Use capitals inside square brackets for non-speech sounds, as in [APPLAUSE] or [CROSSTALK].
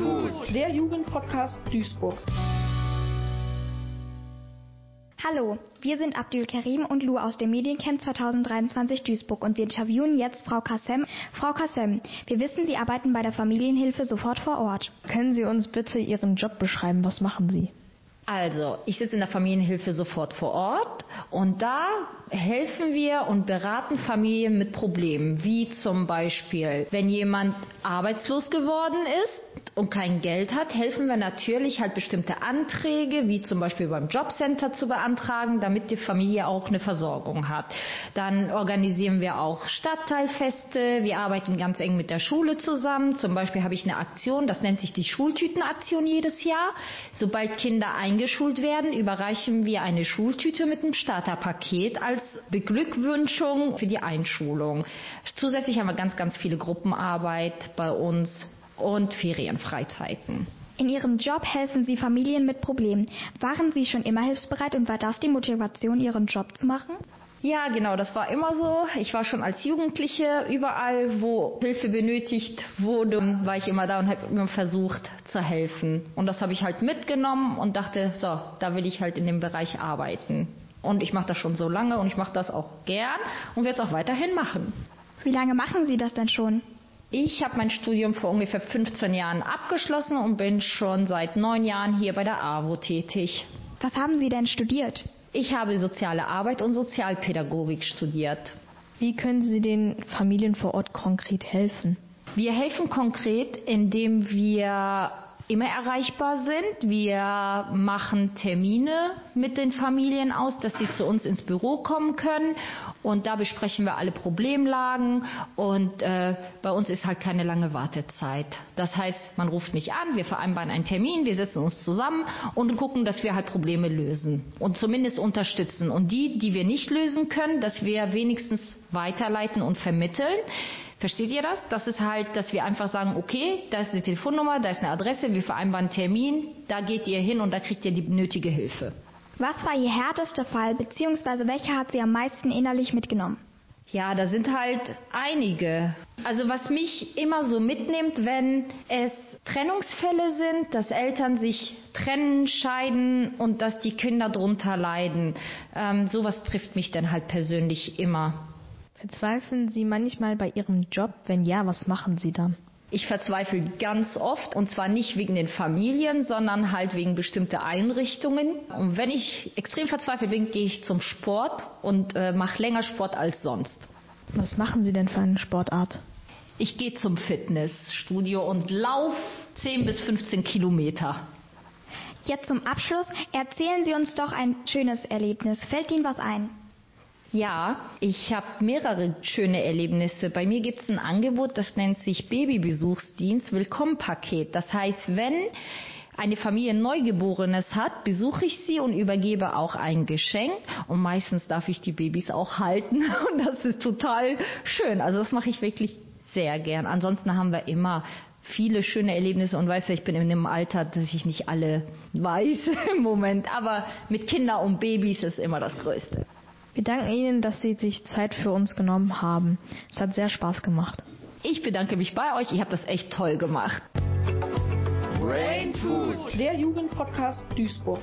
Food. Der Jugendpodcast Duisburg. Hallo, wir sind Abdul Karim und Lou aus dem Mediencamp 2023 Duisburg und wir interviewen jetzt Frau Kassem. Frau Kassem, wir wissen, Sie arbeiten bei der Familienhilfe sofort vor Ort. Können Sie uns bitte Ihren Job beschreiben? Was machen Sie? Also, ich sitze in der Familienhilfe sofort vor Ort und da helfen wir und beraten Familien mit Problemen, wie zum Beispiel, wenn jemand arbeitslos geworden ist und kein Geld hat, helfen wir natürlich halt bestimmte Anträge, wie zum Beispiel beim Jobcenter zu beantragen, damit die Familie auch eine Versorgung hat. Dann organisieren wir auch Stadtteilfeste, wir arbeiten ganz eng mit der Schule zusammen. Zum Beispiel habe ich eine Aktion, das nennt sich die Schultütenaktion jedes Jahr. Sobald Kinder eingeschult werden, überreichen wir eine Schultüte mit einem Starterpaket als Beglückwünschung für die Einschulung. Zusätzlich haben wir ganz, ganz viele Gruppenarbeit bei uns und Ferienfreizeiten. In Ihrem Job helfen Sie Familien mit Problemen. Waren Sie schon immer hilfsbereit und war das die Motivation, Ihren Job zu machen? Ja, genau, das war immer so. Ich war schon als Jugendliche überall, wo Hilfe benötigt wurde, war ich immer da und habe immer versucht zu helfen. Und das habe ich halt mitgenommen und dachte, so, da will ich halt in dem Bereich arbeiten. Und ich mache das schon so lange und ich mache das auch gern und werde es auch weiterhin machen. Wie lange machen Sie das denn schon? Ich habe mein Studium vor ungefähr 15 Jahren abgeschlossen und bin schon seit neun Jahren hier bei der AWO tätig. Was haben Sie denn studiert? Ich habe soziale Arbeit und Sozialpädagogik studiert. Wie können Sie den Familien vor Ort konkret helfen? Wir helfen konkret, indem wir immer erreichbar sind. Wir machen Termine mit den Familien aus, dass sie zu uns ins Büro kommen können. Und da besprechen wir alle Problemlagen. Und äh, bei uns ist halt keine lange Wartezeit. Das heißt, man ruft mich an, wir vereinbaren einen Termin, wir setzen uns zusammen und gucken, dass wir halt Probleme lösen und zumindest unterstützen. Und die, die wir nicht lösen können, dass wir wenigstens weiterleiten und vermitteln. Versteht ihr das? Das ist halt, dass wir einfach sagen, okay, da ist eine Telefonnummer, da ist eine Adresse, wir vereinbaren einen Termin, da geht ihr hin und da kriegt ihr die nötige Hilfe. Was war Ihr härtester Fall, beziehungsweise welcher hat Sie am meisten innerlich mitgenommen? Ja, da sind halt einige. Also was mich immer so mitnimmt, wenn es Trennungsfälle sind, dass Eltern sich trennen, scheiden und dass die Kinder drunter leiden. Ähm, sowas trifft mich dann halt persönlich immer. Verzweifeln Sie manchmal bei Ihrem Job? Wenn ja, was machen Sie dann? Ich verzweifle ganz oft und zwar nicht wegen den Familien, sondern halt wegen bestimmter Einrichtungen. Und wenn ich extrem verzweifelt bin, gehe ich zum Sport und äh, mache länger Sport als sonst. Was machen Sie denn für eine Sportart? Ich gehe zum Fitnessstudio und laufe 10 bis 15 Kilometer. Jetzt zum Abschluss erzählen Sie uns doch ein schönes Erlebnis. Fällt Ihnen was ein? Ja, ich habe mehrere schöne Erlebnisse. Bei mir gibt es ein Angebot, das nennt sich Babybesuchsdienst Willkommenpaket. Das heißt, wenn eine Familie Neugeborenes hat, besuche ich sie und übergebe auch ein Geschenk. Und meistens darf ich die Babys auch halten. [LAUGHS] Und das ist total schön. Also das mache ich wirklich sehr gern. Ansonsten haben wir immer viele schöne Erlebnisse und weiß ja, ich bin in einem Alter, dass ich nicht alle weiß [LAUGHS] im Moment. Aber mit Kindern und Babys ist immer das Größte. Wir danken Ihnen, dass Sie sich Zeit für uns genommen haben. Es hat sehr Spaß gemacht. Ich bedanke mich bei euch. Ich habe das echt toll gemacht. Brain Food. Der Jugendpodcast Duisburg.